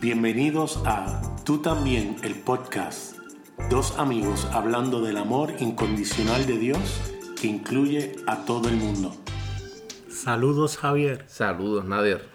Bienvenidos a Tú también, el podcast. Dos amigos hablando del amor incondicional de Dios que incluye a todo el mundo. Saludos Javier. Saludos Nader.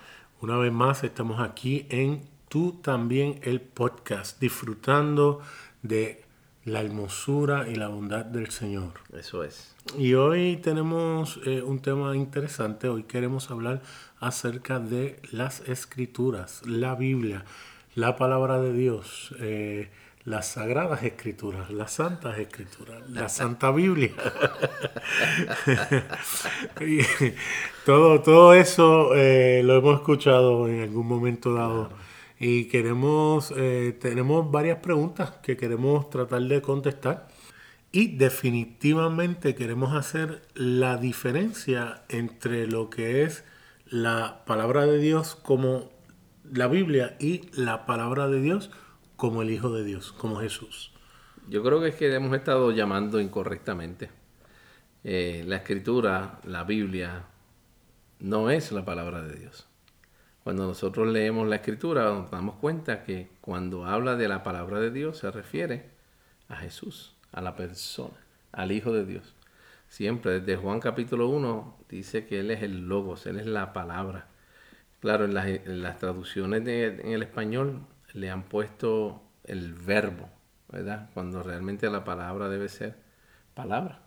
Una vez más estamos aquí en Tú también, el podcast, disfrutando de la hermosura y la bondad del Señor. Eso es. Y hoy tenemos eh, un tema interesante. Hoy queremos hablar acerca de las escrituras, la Biblia, la palabra de Dios, eh, las sagradas escrituras, las santas escrituras, la Santa Biblia. todo, todo eso eh, lo hemos escuchado en algún momento dado y queremos, eh, tenemos varias preguntas que queremos tratar de contestar y definitivamente queremos hacer la diferencia entre lo que es la palabra de Dios como la Biblia y la palabra de Dios como el Hijo de Dios, como Jesús. Yo creo que es que hemos estado llamando incorrectamente. Eh, la escritura, la Biblia, no es la palabra de Dios. Cuando nosotros leemos la escritura nos damos cuenta que cuando habla de la palabra de Dios se refiere a Jesús, a la persona, al Hijo de Dios. Siempre desde Juan capítulo 1 dice que Él es el logos, Él es la palabra. Claro, en las, traducciones en el español le han puesto el verbo, ¿verdad? Cuando realmente la palabra debe ser palabra.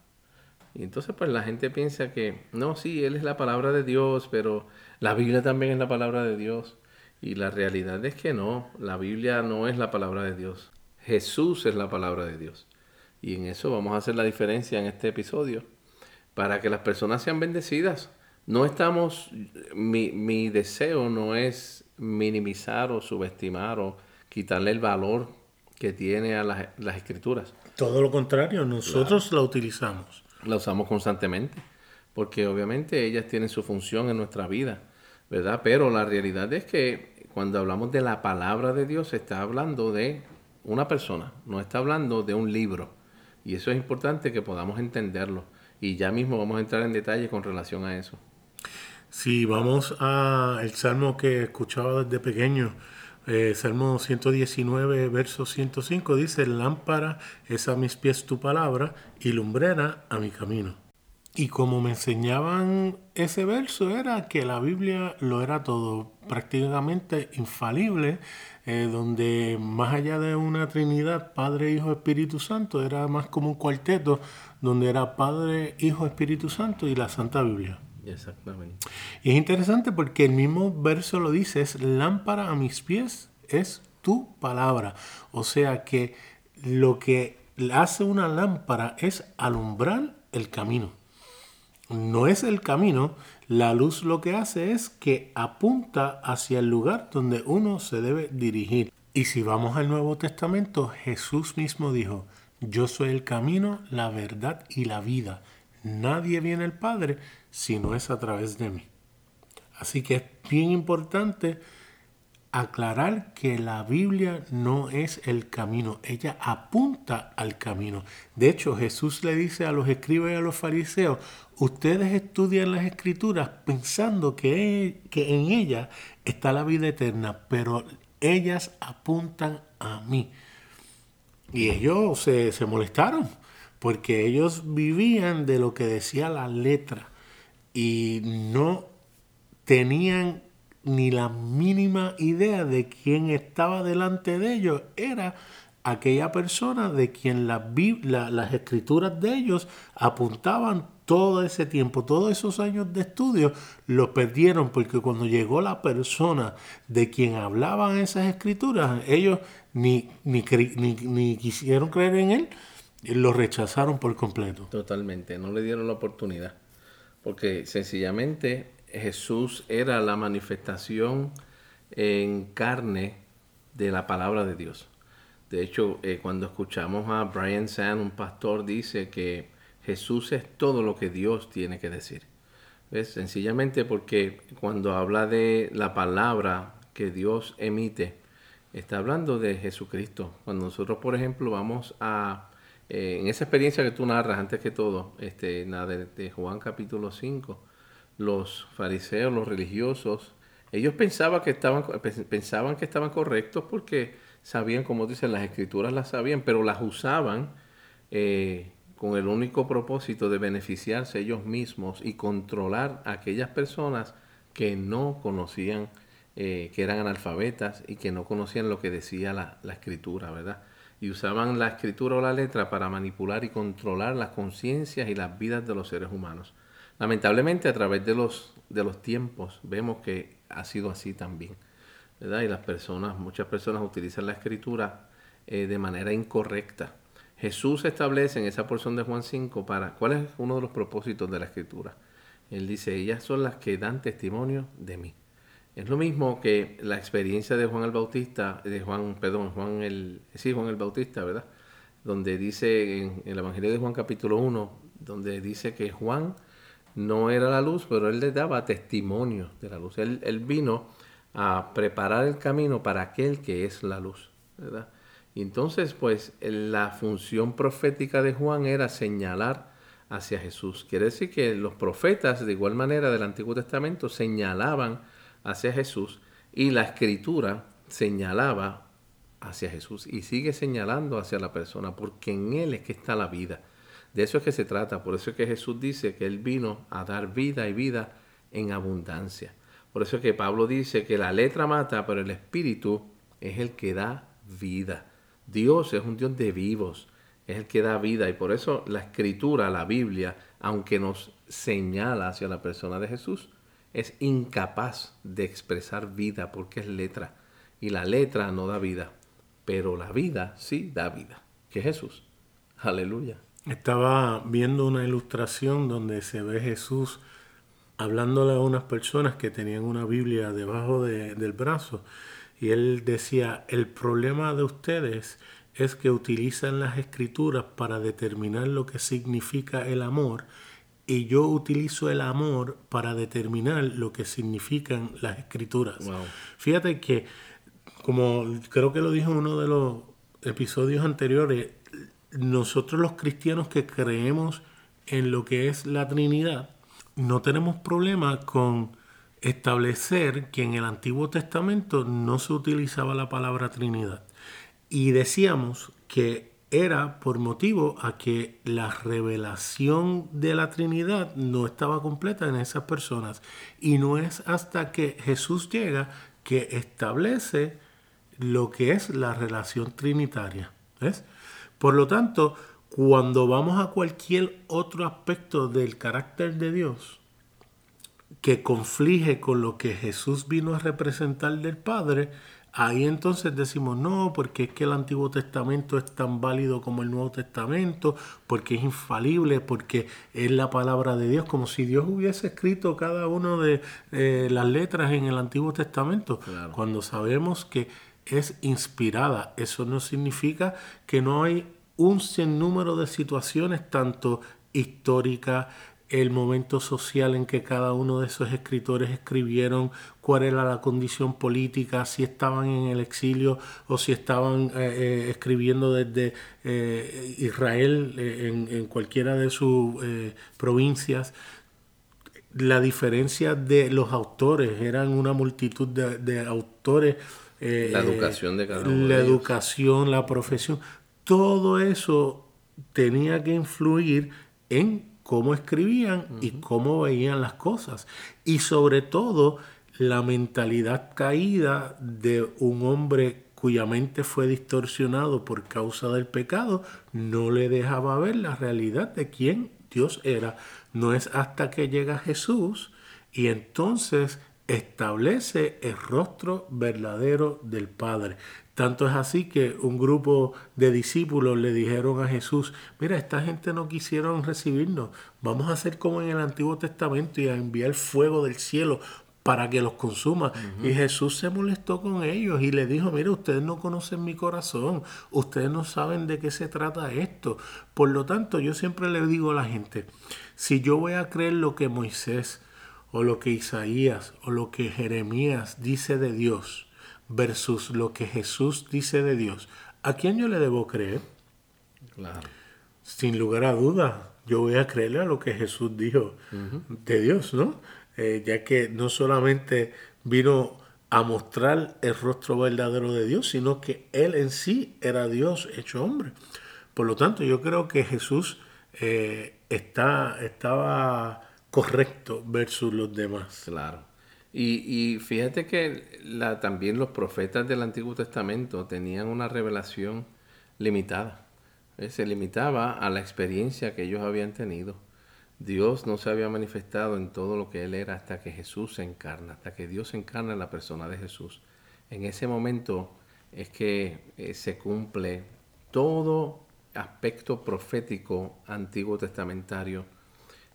Y entonces pues la gente piensa que, no, sí, Él es la palabra de Dios, pero la Biblia también es la palabra de Dios. Y la realidad es que no, la Biblia no es la palabra de Dios. Jesús es la palabra de Dios. Y en eso vamos a hacer la diferencia en este episodio, para que las personas sean bendecidas. No estamos, mi, mi deseo no es minimizar o subestimar o quitarle el valor que tiene a las, las escrituras. Todo lo contrario, nosotros la utilizamos la usamos constantemente, porque obviamente ellas tienen su función en nuestra vida, ¿verdad? Pero la realidad es que cuando hablamos de la palabra de Dios, se está hablando de una persona, no está hablando de un libro. Y eso es importante que podamos entenderlo. Y ya mismo vamos a entrar en detalle con relación a eso. Si vamos al salmo que escuchaba desde pequeño, eh, Salmo 119, verso 105 dice, lámpara es a mis pies tu palabra y lumbrera a mi camino. Y como me enseñaban ese verso era que la Biblia lo era todo, prácticamente infalible, eh, donde más allá de una Trinidad, Padre, Hijo, Espíritu Santo, era más como un cuarteto, donde era Padre, Hijo, Espíritu Santo y la Santa Biblia. Exactamente. Y es interesante porque el mismo verso lo dice, es lámpara a mis pies, es tu palabra. O sea que lo que hace una lámpara es alumbrar el camino. No es el camino, la luz lo que hace es que apunta hacia el lugar donde uno se debe dirigir. Y si vamos al Nuevo Testamento, Jesús mismo dijo, yo soy el camino, la verdad y la vida. Nadie viene al Padre si no es a través de mí. Así que es bien importante aclarar que la Biblia no es el camino, ella apunta al camino. De hecho, Jesús le dice a los escribas y a los fariseos, ustedes estudian las escrituras pensando que, que en ellas está la vida eterna, pero ellas apuntan a mí. Y ellos se, se molestaron, porque ellos vivían de lo que decía la letra y no tenían ni la mínima idea de quién estaba delante de ellos. Era aquella persona de quien las escrituras de ellos apuntaban todo ese tiempo, todos esos años de estudio, los perdieron porque cuando llegó la persona de quien hablaban esas escrituras, ellos ni, ni, ni, ni quisieron creer en él, lo rechazaron por completo. Totalmente, no le dieron la oportunidad porque sencillamente Jesús era la manifestación en carne de la palabra de Dios. De hecho, eh, cuando escuchamos a Brian Sand, un pastor, dice que Jesús es todo lo que Dios tiene que decir. ¿Ves? Sencillamente porque cuando habla de la palabra que Dios emite, está hablando de Jesucristo. Cuando nosotros, por ejemplo, vamos a, eh, en esa experiencia que tú narras antes que todo, este, de, de Juan capítulo 5, los fariseos, los religiosos, Ellos pensaban que estaban, pensaban que estaban correctos porque sabían, como dicen, las escrituras las sabían, pero las usaban eh, con el único propósito de beneficiarse ellos mismos y controlar a aquellas personas que no conocían, eh, que eran analfabetas y que no conocían lo que decía la, la escritura, ¿verdad? Y usaban la escritura o la letra para manipular y controlar las conciencias y las vidas de los seres humanos. Lamentablemente a través de los, de los tiempos vemos que ha sido así también. ¿verdad? Y las personas, muchas personas utilizan la escritura eh, de manera incorrecta. Jesús establece en esa porción de Juan 5 para cuál es uno de los propósitos de la escritura. Él dice, ellas son las que dan testimonio de mí. Es lo mismo que la experiencia de Juan el Bautista, de Juan, perdón, Juan el, sí, Juan el Bautista, ¿verdad? Donde dice en, el Evangelio de Juan capítulo 1, donde dice que Juan no era la luz, pero él le daba testimonio de la luz. Él, vino a preparar el camino para aquel que es la luz, ¿verdad? Entonces, pues, la función profética de Juan era señalar hacia Jesús. Quiere decir que los profetas, de igual manera, del Antiguo Testamento, señalaban hacia Jesús y la escritura señalaba hacia Jesús y sigue señalando hacia la persona, porque en Él es que está la vida. De eso es que se trata. Por eso es que Jesús dice que Él vino a dar vida y vida en abundancia. Por eso es que Pablo dice que la letra mata, pero el Espíritu es el que da vida. Dios es un Dios de vivos, es el que da vida. Y por eso la Escritura, la Biblia, aunque nos señala hacia la persona de Jesús, es incapaz de expresar vida porque es letra. Y la letra no da vida, pero la vida sí da vida, que es Jesús. Aleluya. Estaba viendo una ilustración donde se ve Jesús hablándole a unas personas que tenían una Biblia debajo del brazo y él decía, el problema de ustedes es que utilizan las escrituras para determinar lo que significa el amor y yo utilizo el amor para determinar lo que significan las escrituras. Fíjate que, como creo que lo dijo en uno de los episodios anteriores, nosotros los cristianos que creemos en lo que es la Trinidad, no tenemos problema con establecer que en el Antiguo Testamento no se utilizaba la palabra Trinidad. Y decíamos que era por motivo a que la revelación de la Trinidad no estaba completa en esas personas. Y no es hasta que Jesús llega que establece lo que es la relación trinitaria. ¿ves? Por lo tanto, cuando vamos a cualquier otro aspecto del carácter de Dios que conflige con lo que Jesús vino a representar del Padre, ahí entonces decimos, no, porque es que el Antiguo Testamento es tan válido como el Nuevo Testamento, porque es infalible, porque es la palabra de Dios, como si Dios hubiese escrito cada una de eh, las letras en el Antiguo Testamento, cuando sabemos que es inspirada. Eso no significa que no hay un sinnúmero de situaciones, tanto históricas, el momento social en que cada uno de esos escritores escribieron, cuál era la condición política, si estaban en el exilio o si estaban eh, eh, escribiendo desde eh, Israel en, cualquiera de sus provincias. La diferencia de los autores, eran una multitud de, autores. La educación de cada uno. La educación, la profesión todo eso tenía que influir en cómo escribían y cómo veían las cosas. Y sobre todo la mentalidad caída de un hombre cuya mente fue distorsionado por causa del pecado, no le dejaba ver la realidad de quién Dios era. No es hasta que llega Jesús y entonces establece el rostro verdadero del Padre. Tanto es así que un grupo de discípulos le dijeron a Jesús, mira, esta gente no quisieron recibirnos, vamos a hacer como en el Antiguo Testamento y a enviar fuego del cielo para que los consuma. Y Jesús se molestó con ellos y le dijo, mire, ustedes no conocen mi corazón, ustedes no saben de qué se trata esto. Por lo tanto, yo siempre le digo a la gente, si yo voy a creer lo que Moisés o lo que Isaías o lo que Jeremías dice de Dios, versus lo que Jesús dice de Dios, ¿a quién yo le debo creer? Claro. Sin lugar a dudas, yo voy a creerle a lo que Jesús dijo de Dios, ¿no? Eh, ya que no solamente vino a mostrar el rostro verdadero de Dios, sino que Él en sí era Dios hecho hombre. Por lo tanto, yo creo que Jesús eh, está, estaba correcto versus los demás. Claro. Y, fíjate que también los profetas del Antiguo Testamento tenían una revelación limitada. Eh, se limitaba a la experiencia que ellos habían tenido. Dios no se había manifestado en todo lo que Él era hasta que Jesús se encarna, hasta que Dios se encarna en la persona de Jesús. En ese momento es que eh, se cumple todo aspecto profético antiguo testamentario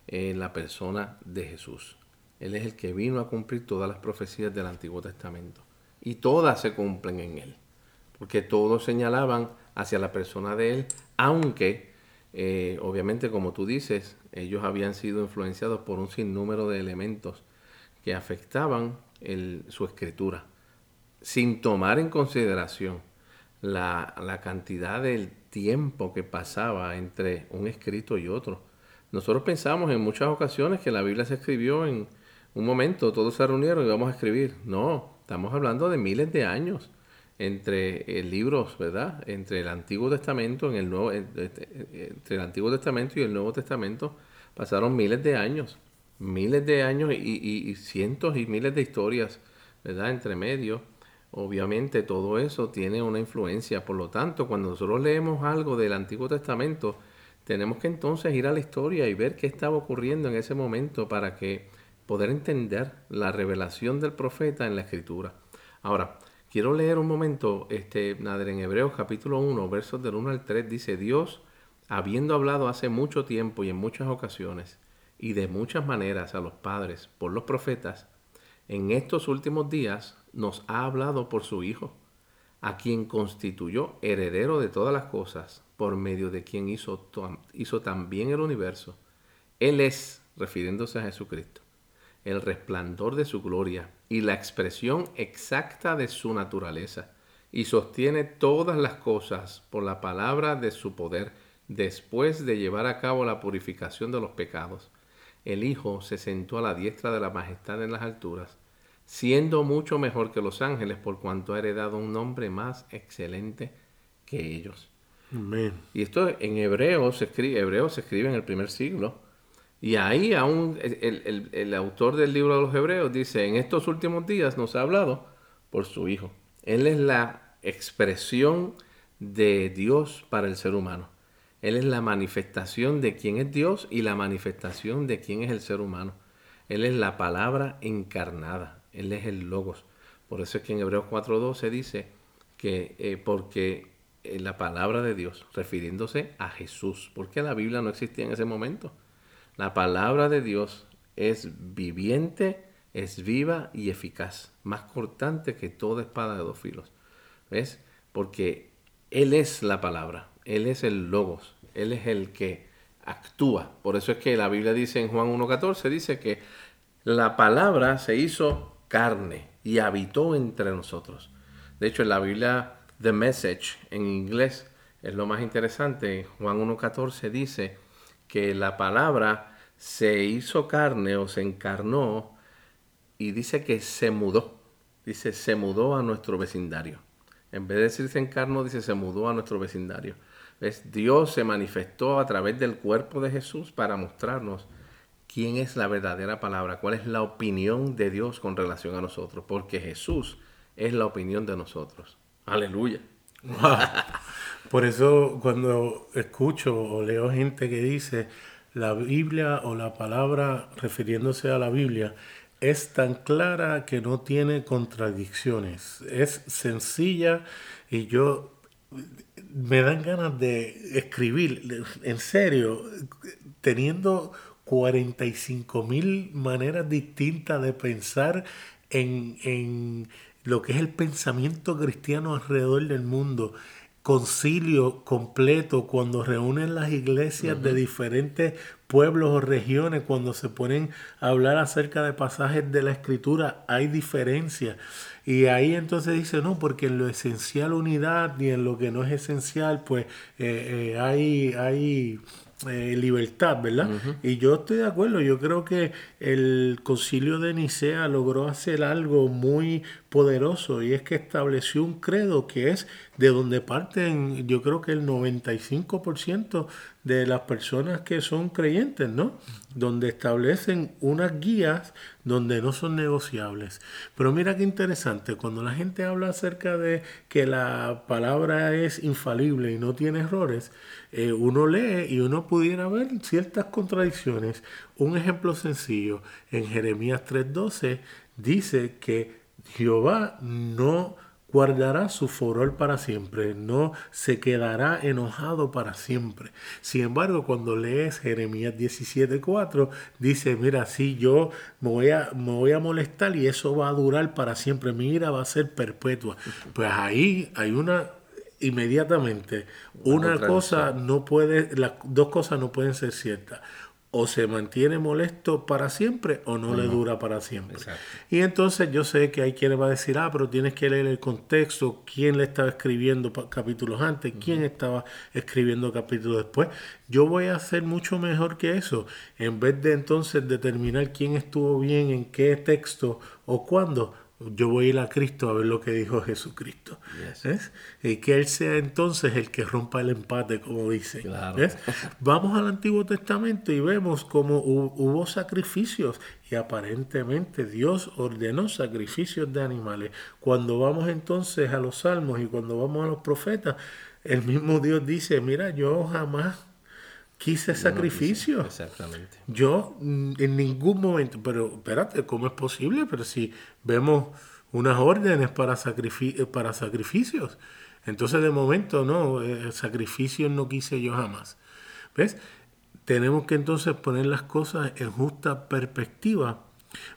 en la persona de Jesús. Él es el que vino a cumplir todas las profecías del Antiguo Testamento. Y todas se cumplen en Él. Porque todos señalaban hacia la persona de Él, aunque, eh, obviamente, como tú dices, ellos habían sido influenciados por un sinnúmero de elementos que afectaban su escritura, sin tomar en consideración la, la cantidad del tiempo que pasaba entre un escrito y otro. Nosotros pensamos en muchas ocasiones que la Biblia se escribió en un momento, todos se reunieron y vamos a escribir. No, estamos hablando de miles de años entre eh, libros, ¿verdad? Entre el Antiguo Testamento, en el Nuevo, entre el Antiguo Testamento y el Nuevo Testamento pasaron miles de años, miles de años y, cientos y miles de historias, ¿verdad? Entre medio. Obviamente todo eso tiene una influencia. Por lo tanto, cuando nosotros leemos algo del Antiguo Testamento, tenemos que entonces ir a la historia y ver qué estaba ocurriendo en ese momento para que poder entender la revelación del profeta en la escritura. Ahora, quiero leer un momento, este, Nader, en Hebreos capítulo 1, versos del 1 al 3, dice, Dios, habiendo hablado hace mucho tiempo y en muchas ocasiones, y de muchas maneras a los padres por los profetas, en estos últimos días nos ha hablado por su Hijo, a quien constituyó heredero de todas las cosas, por medio de quien hizo, hizo también el universo. Él es, refiriéndose a Jesucristo, el resplandor de su gloria y la expresión exacta de su naturaleza, y sostiene todas las cosas por la palabra de su poder, después de llevar a cabo la purificación de los pecados. El Hijo se sentó a la diestra de la majestad en las alturas, siendo mucho mejor que los ángeles por cuanto ha heredado un nombre más excelente que ellos. Y esto en hebreo se escribe, hebreo se escribe en el primer siglo. Y ahí aún el, el, autor del libro de los hebreos dice, en estos últimos días nos ha hablado por su Hijo. Él es la expresión de Dios para el ser humano. Él es la manifestación de quién es Dios y la manifestación de quién es el ser humano. Él es la palabra encarnada. Él es el logos. Por eso es que en Hebreos 4.12 dice que eh, porque la palabra de Dios, refiriéndose a Jesús, porque la Biblia no existía en ese momento. La palabra de Dios es viviente, es viva y eficaz, más cortante que toda espada de dos filos. ¿Ves? Porque Él es la palabra, Él es el logos, Él es el que actúa. Por eso es que la Biblia dice en Juan 1.14, dice que la palabra se hizo carne y habitó entre nosotros. De hecho, en la Biblia, The Message, en inglés, es lo más interesante. Juan 1.14 dice que la palabra se hizo carne o se encarnó y dice que se mudó. Dice, se mudó a nuestro vecindario. En vez de decir se encarnó, dice se mudó a nuestro vecindario. ¿Ves? Dios se manifestó a través del cuerpo de Jesús para mostrarnos quién es la verdadera palabra, cuál es la opinión de Dios con relación a nosotros, porque Jesús es la opinión de nosotros. Aleluya. Por eso cuando escucho o leo gente que dice la Biblia o la palabra refiriéndose a la Biblia es tan clara que no tiene contradicciones, es sencilla y yo me dan ganas de escribir, en serio, teniendo 45 mil maneras distintas de pensar en, lo que es el pensamiento cristiano alrededor del mundo. Concilio completo cuando reúnen las iglesias de diferentes pueblos o regiones, cuando se ponen a hablar acerca de pasajes de la escritura, hay diferencias. Y ahí entonces dice, no, porque en lo esencial unidad y en lo que no es esencial, pues eh, eh, hay, hay eh, libertad, ¿verdad? Y yo estoy de acuerdo, yo creo que el concilio de Nicea logró hacer algo muy poderoso y es que estableció un credo que es de donde parten, yo creo que el 95% de las personas que son creyentes, ¿no? Donde establecen unas guías donde no son negociables. Pero mira qué interesante, cuando la gente habla acerca de que la palabra es infalible y no tiene errores, eh, uno lee y uno pudiera ver ciertas contradicciones. Un ejemplo sencillo, en Jeremías 3:12 dice que Jehová no guardará su furor para siempre, no se quedará enojado para siempre. Sin embargo, cuando lees Jeremías 17:4, dice, mira, si yo me voy, a, me voy a molestar y eso va a durar para siempre, mi ira va a ser perpetua. Pues ahí hay una inmediatamente una, cosa no puede las dos cosas no pueden ser ciertas o se mantiene molesto para siempre o no, le dura para siempre. Y entonces yo sé que hay quien va a decir, ah, pero tienes que leer el contexto, quién le estaba escribiendo capítulos antes, quién estaba escribiendo capítulos después. Yo voy a hacer mucho mejor que eso. En vez de entonces determinar quién estuvo bien en qué texto o cuándo, yo voy a ir a Cristo a ver lo que dijo Jesucristo. Y que Él sea entonces el que rompa el empate, como dice. Vamos al Antiguo Testamento y vemos cómo hubo sacrificios y aparentemente Dios ordenó sacrificios de animales. Cuando vamos entonces a los salmos y cuando vamos a los profetas, el mismo Dios dice, mira, yo jamás quise sacrificio. exactamente. Yo mm, en ningún momento, pero espérate, ¿cómo es posible? Pero si vemos unas órdenes para, eh, para sacrificios, entonces de momento no, eh, sacrificios no quise yo jamás. ¿Ves? Tenemos que entonces poner las cosas en justa perspectiva,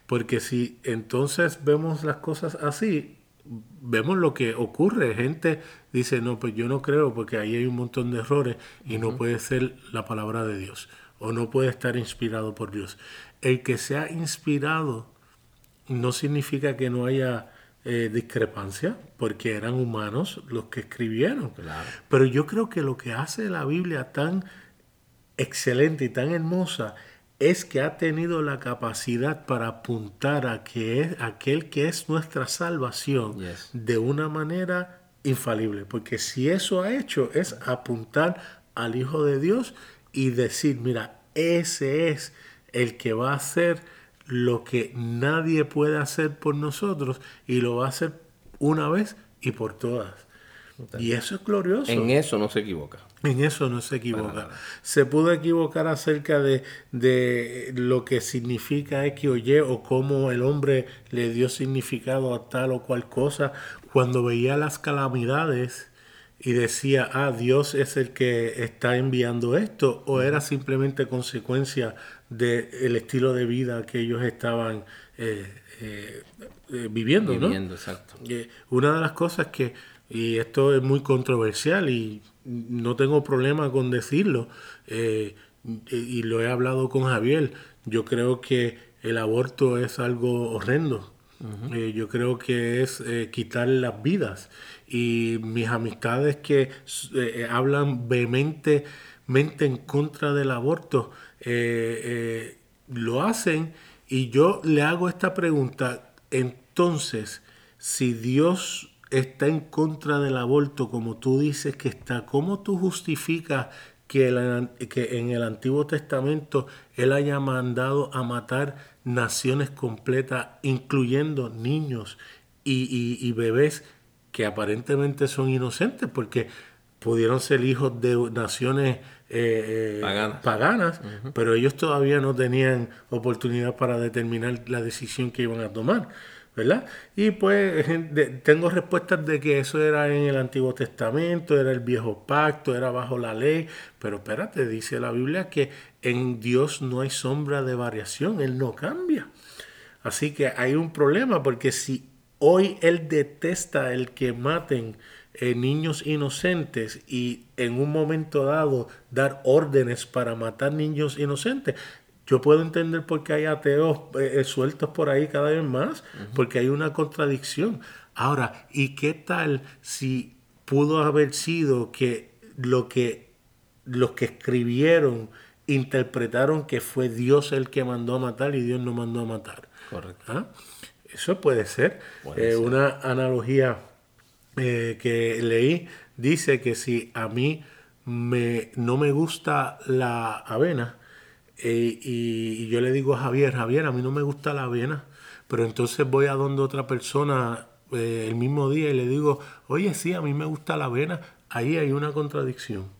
porque si entonces vemos las cosas así, vemos lo que ocurre. Gente dice, no, pues yo no creo porque ahí hay un montón de errores y no puede ser la palabra de Dios o no puede estar inspirado por Dios. El que sea inspirado no significa que no haya eh, discrepancia, porque eran humanos los que escribieron. Pero yo creo que lo que hace la Biblia tan excelente y tan hermosa es que ha tenido la capacidad para apuntar a que es aquel que es nuestra salvación de una manera infalible. Porque si eso ha hecho es apuntar al Hijo de Dios y decir, mira, ese es el que va a hacer lo que nadie puede hacer por nosotros y lo va a hacer una vez y por todas. Y eso es glorioso. En eso no se equivoca. En eso no se equivoca. Se pudo equivocar acerca de, de, lo que significa X o Y o cómo el hombre le dio significado a tal o cual cosa cuando veía las calamidades y decía, ah, Dios es el que está enviando esto, o era simplemente consecuencia del estilo de vida que ellos estaban eh, eh, eh, viviendo, viviendo, exacto. una de las cosas que y esto es muy controversial y no tengo problema con decirlo, eh, y lo he hablado con Javier, yo creo que el aborto es algo horrendo. Eh, yo creo que es eh, quitar las vidas. Y mis amistades que hablan vehementemente en contra del aborto lo hacen. Y yo le hago esta pregunta. Entonces, si Dios está en contra del aborto, como tú dices que está, ¿cómo tú justificas que, que en el Antiguo Testamento Él haya mandado a matar naciones completas, incluyendo niños y, bebés que aparentemente son inocentes? Porque pudieron ser hijos de naciones eh, eh, paganas, pero ellos todavía no tenían oportunidad para determinar la decisión que iban a tomar. ¿Verdad? Y pues tengo respuestas de que eso era en el Antiguo Testamento, era el viejo pacto, era bajo la ley, pero espérate, dice la Biblia que en Dios no hay sombra de variación, Él no cambia. Así que hay un problema porque si hoy Él detesta el que maten eh, niños inocentes y en un momento dado dar órdenes para matar niños inocentes, yo puedo entender por qué hay ateos eh, eh, sueltos por ahí cada vez más, porque hay una contradicción. Ahora, ¿y qué tal si pudo haber sido que lo que los que escribieron interpretaron que fue Dios el que mandó a matar y Dios no mandó a matar. Correcto. ¿Ah? Eso puede ser. Eh, una analogía eh, que leí dice que si a mí me, no me gusta la avena eh, y, yo le digo a Javier, Javier, a mí no me gusta la avena, pero entonces voy a donde otra persona el mismo día y le digo, oye, sí, a mí me gusta la avena, ahí hay una contradicción.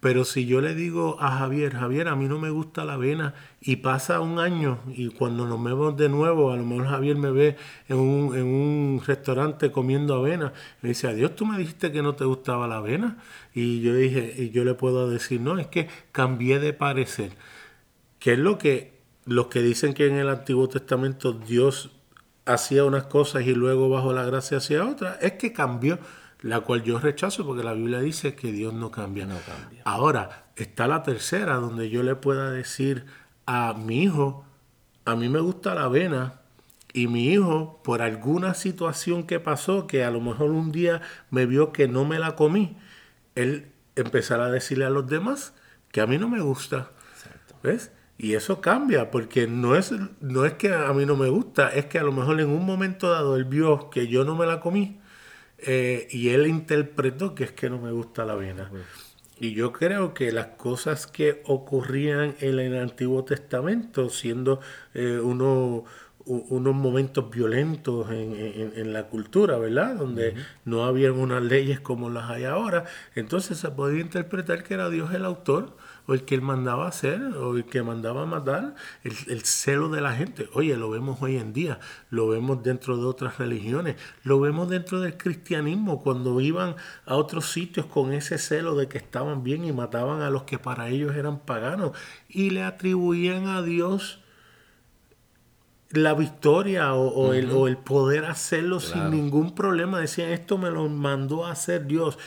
Pero si yo le digo a Javier, Javier, a mí no me gusta la avena y pasa un año y cuando nos vemos de nuevo, a lo mejor Javier me ve en un, en un restaurante comiendo avena, me dice, adiós, tú me dijiste que no te gustaba la avena. Y yo dije, y yo le puedo decir, no, es que cambié de parecer. Que es lo que los que dicen que en el Antiguo Testamento Dios hacía unas cosas y luego bajo la gracia hacía otras, es que cambió la cual yo rechazo porque la Biblia dice que Dios no cambia. No cambia. Ahora, está la tercera, donde yo le pueda decir a mi hijo, a mí me gusta la avena, y mi hijo, por alguna situación que pasó, que a lo mejor un día me vio que no me la comí, él empezará a decirle a los demás que a mí no me gusta. ¿Ves? Y eso cambia, porque no es, no es que a mí no me gusta, es que a lo mejor en un momento dado él vio que yo no me la comí eh, y él interpretó que es que no me gusta la avena. Y yo creo que las cosas que ocurrían en el Antiguo Testamento, siendo eh, unos momentos violentos en, la cultura, ¿verdad? Donde no habían unas leyes como las hay ahora, entonces se podía interpretar que era Dios el autor o el que él mandaba hacer, o el que mandaba matar, el, celo de la gente. Oye, lo vemos hoy en día, lo vemos dentro de otras religiones, lo vemos dentro del cristianismo, cuando iban a otros sitios con ese celo de que estaban bien y mataban a los que para ellos eran paganos y le atribuían a Dios la victoria o, el, o el, poder hacerlo sin ningún problema. Decían, esto me lo mandó a hacer Dios.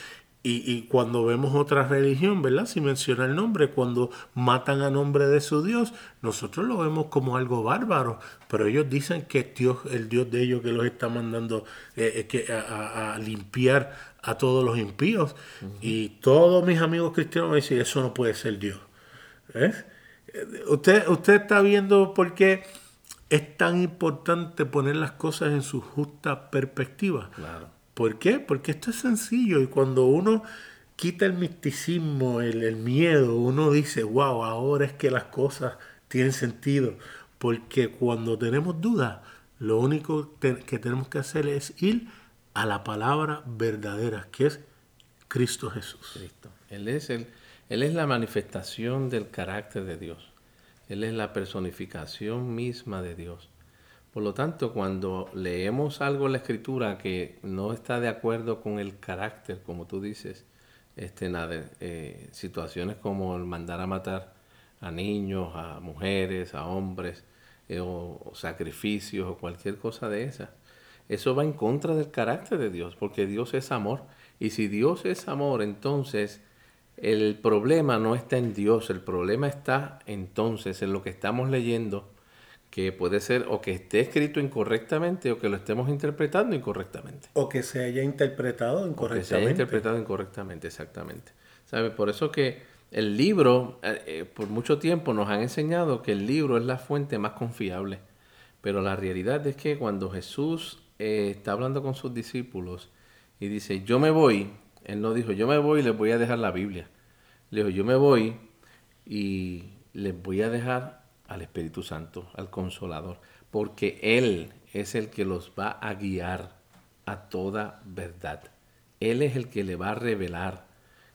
Y, cuando vemos otra religión, ¿verdad? Si menciona el nombre, cuando matan a nombre de su Dios, nosotros lo vemos como algo bárbaro, pero ellos dicen que es Dios, el Dios de ellos que los está mandando eh, que, a, limpiar a todos los impíos. Y todos mis amigos cristianos me dicen, eso no puede ser Dios. Usted, usted está viendo por qué es tan importante poner las cosas en su justa perspectiva. Claro. ¿Por qué? Porque esto es sencillo y cuando uno quita el misticismo, el, miedo, uno dice, wow, ahora es que las cosas tienen sentido. Porque cuando tenemos dudas, lo único que tenemos que hacer es ir a la palabra verdadera, que es Cristo Jesús. Cristo. Él es, el, él es la manifestación del carácter de Dios. Él es la personificación misma de Dios. Por lo tanto, cuando leemos algo en la escritura que no está de acuerdo con el carácter, como tú dices, este, eh, situaciones como el mandar a matar a niños, a mujeres, a hombres, eh, o, sacrificios, o cualquier cosa de esa, eso va en contra del carácter de Dios, porque Dios es amor. Y si Dios es amor, entonces el problema no está en Dios, el problema está entonces en lo que estamos leyendo que puede ser o que esté escrito incorrectamente o que lo estemos interpretando incorrectamente. O que se haya interpretado incorrectamente. O que se haya interpretado incorrectamente, exactamente. ¿Sabe? Por eso que el libro, eh, eh, por mucho tiempo nos han enseñado que el libro es la fuente más confiable. Pero la realidad es que cuando Jesús eh, está hablando con sus discípulos y dice, yo me voy, Él no dijo, yo me voy y les voy a dejar la Biblia. Le dijo, yo me voy y les voy a dejar al Espíritu Santo, al Consolador, porque Él es el que los va a guiar a toda verdad. Él es el que le va a revelar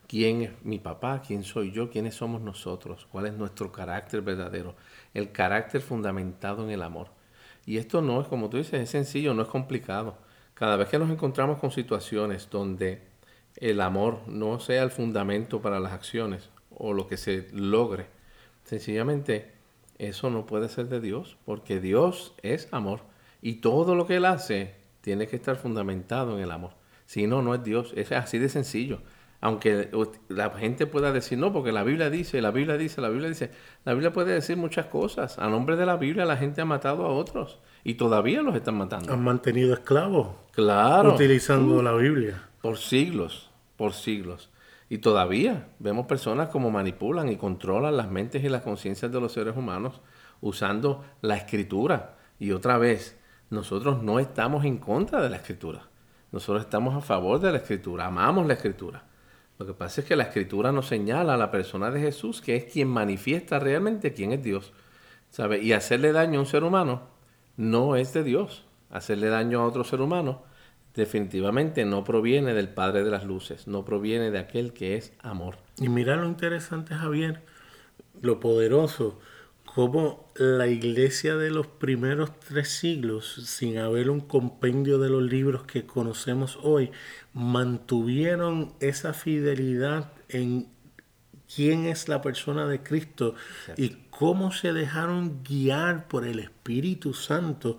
quién es mi papá, quién soy yo, quiénes somos nosotros, cuál es nuestro carácter verdadero, el carácter fundamentado en el amor. Y esto no es, como tú dices, es sencillo, no es complicado. Cada vez que nos encontramos con situaciones donde el amor no sea el fundamento para las acciones o lo que se logre, sencillamente eso no puede ser de Dios, porque Dios es amor y todo lo que Él hace tiene que estar fundamentado en el amor. Si no, no es Dios. Es así de sencillo. Aunque la gente pueda decir, no, porque la Biblia dice, la Biblia dice, la Biblia dice. La Biblia puede decir muchas cosas. A nombre de la Biblia la gente ha matado a otros y todavía los están matando. Han mantenido esclavos. Claro. Utilizando uh, la Biblia. Por siglos, por siglos. Y todavía vemos personas como manipulan y controlan las mentes y las conciencias de los seres humanos usando la escritura. Y otra vez, nosotros no estamos en contra de la escritura. Nosotros estamos a favor de la escritura, amamos la escritura. Lo que pasa es que la escritura nos señala a la persona de Jesús, que es quien manifiesta realmente quién es Dios. ¿Sabe? Y hacerle daño a un ser humano no es de Dios. Hacerle daño a otro ser humano definitivamente no proviene del Padre de las Luces, no proviene de aquel que es amor. Y mira lo interesante, Javier, lo poderoso cómo la iglesia de los primeros tres siglos, sin haber un compendio de los libros que conocemos hoy, mantuvieron esa fidelidad en quién es la persona de Cristo y cómo se dejaron guiar por el Espíritu Santo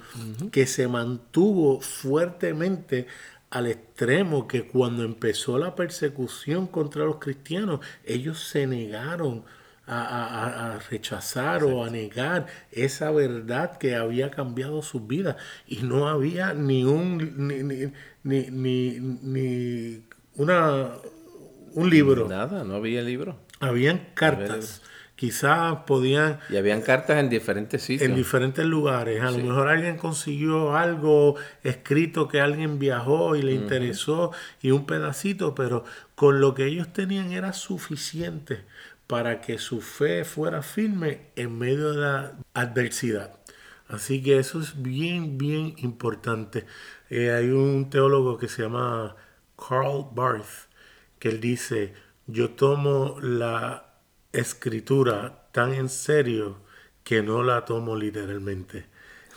que se mantuvo fuertemente al extremo que cuando empezó la persecución contra los cristianos, ellos se negaron a, rechazar o a negar esa verdad que había cambiado su vida y no había ni un ni, ni, ni, una un libro. Nada no había libro habían cartas quizás podían... Y habían cartas en diferentes sitios. En diferentes lugares. A lo mejor alguien consiguió algo escrito que alguien viajó y le interesó y un pedacito, pero con lo que ellos tenían era suficiente para que su fe fuera firme en medio de la adversidad. Así que eso es bien, bien importante. Eh, hay un teólogo que se llama Karl Barth, que él dice, yo tomo la escritura tan en serio que no la tomo literalmente.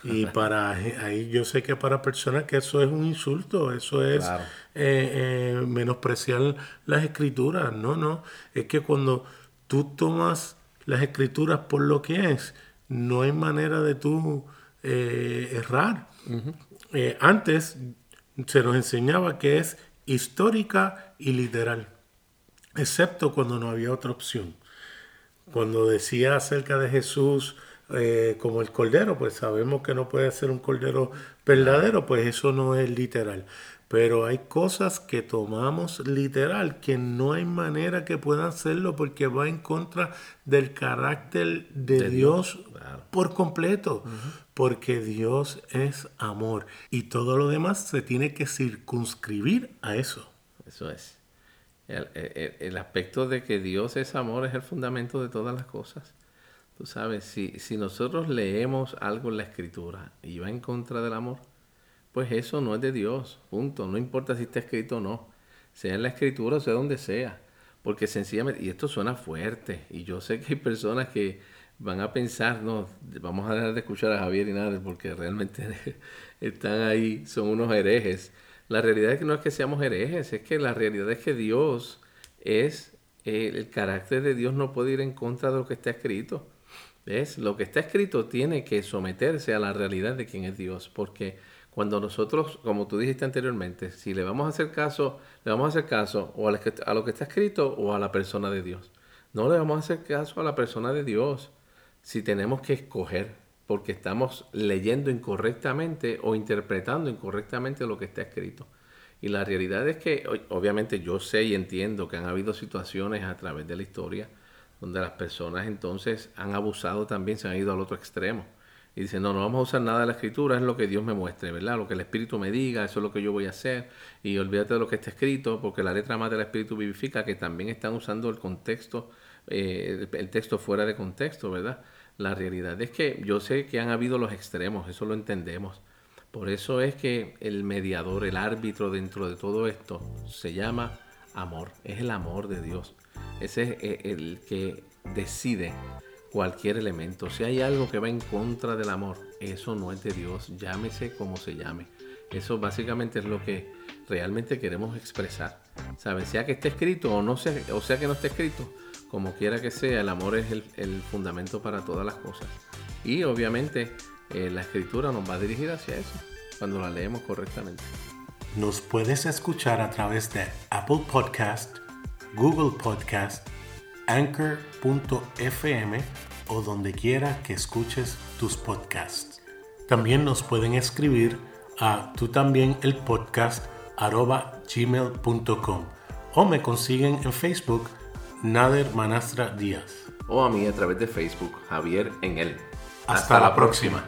Y para ahí yo sé que para personas que eso es un insulto, eso es eh, eh, menospreciar las escrituras. No, no, es que cuando tú tomas las escrituras por lo que es, no hay manera de tú eh, errar. Eh, antes se nos enseñaba que es histórica y literal, excepto cuando no había otra opción. Cuando decía acerca de Jesús eh, como el cordero, pues sabemos que no puede ser un cordero verdadero, pues eso no es literal. Pero hay cosas que tomamos literal que no hay manera que puedan hacerlo porque va en contra del carácter de, Dios, por completo. Porque Dios es amor y todo lo demás se tiene que circunscribir a eso. Eso es. El, aspecto de que Dios es amor es el fundamento de todas las cosas. Tú sabes, si, si nosotros leemos algo en la escritura y va en contra del amor, pues eso no es de Dios, punto. No importa si está escrito o no, sea en la escritura o sea donde sea. Porque sencillamente, y esto suena fuerte, y yo sé que hay personas que van a pensar, no, vamos a dejar de escuchar a Javier y nada, porque realmente están ahí, son unos herejes. La realidad es que no es que seamos herejes, es que la realidad es que Dios es, el carácter de Dios no puede ir en contra de lo que está escrito. ¿Ves? Lo que está escrito tiene que someterse a la realidad de quién es Dios, porque cuando nosotros, como tú dijiste anteriormente, si le vamos a hacer caso, le vamos a hacer caso o a, lo que está escrito o a la persona de Dios. No le vamos a hacer caso a la persona de Dios si tenemos que escoger porque estamos leyendo incorrectamente o interpretando incorrectamente lo que está escrito. Y la realidad es que, obviamente, yo sé y entiendo que han habido situaciones a través de la historia donde las personas entonces han abusado también, se han ido al otro extremo y dice, no, no vamos a usar nada de la escritura, es lo que Dios me muestre, ¿verdad? Lo que el Espíritu me diga, eso es lo que yo voy a hacer. Y olvídate de lo que está escrito, porque la letra más del Espíritu vivifica, que también están usando el contexto, eh, el texto fuera de contexto, ¿verdad? La realidad es que yo sé que han habido los extremos, eso lo entendemos. Por eso es que el mediador, el árbitro dentro de todo esto, se llama amor, es el amor de Dios. Ese es el que decide cualquier elemento. Si hay algo que va en contra del amor, eso no es de Dios, llámese como se llame. Eso básicamente es lo que realmente queremos expresar. ¿Sabes? Sea que esté escrito o no sea, o sea que no esté escrito, como quiera que sea, el amor es el, fundamento para todas las cosas. Y obviamente eh, la escritura nos va a dirigir hacia eso, cuando la leemos correctamente. Nos puedes escuchar a través de Apple Podcast, Google Podcast, anchor.fm o donde quiera que escuches tus podcasts. También nos pueden escribir a tú también el podcast arroba gmail.com o me consiguen en Facebook Nader Manastra Díaz. O a mí a través de Facebook, Javier en él. Hasta, la próxima.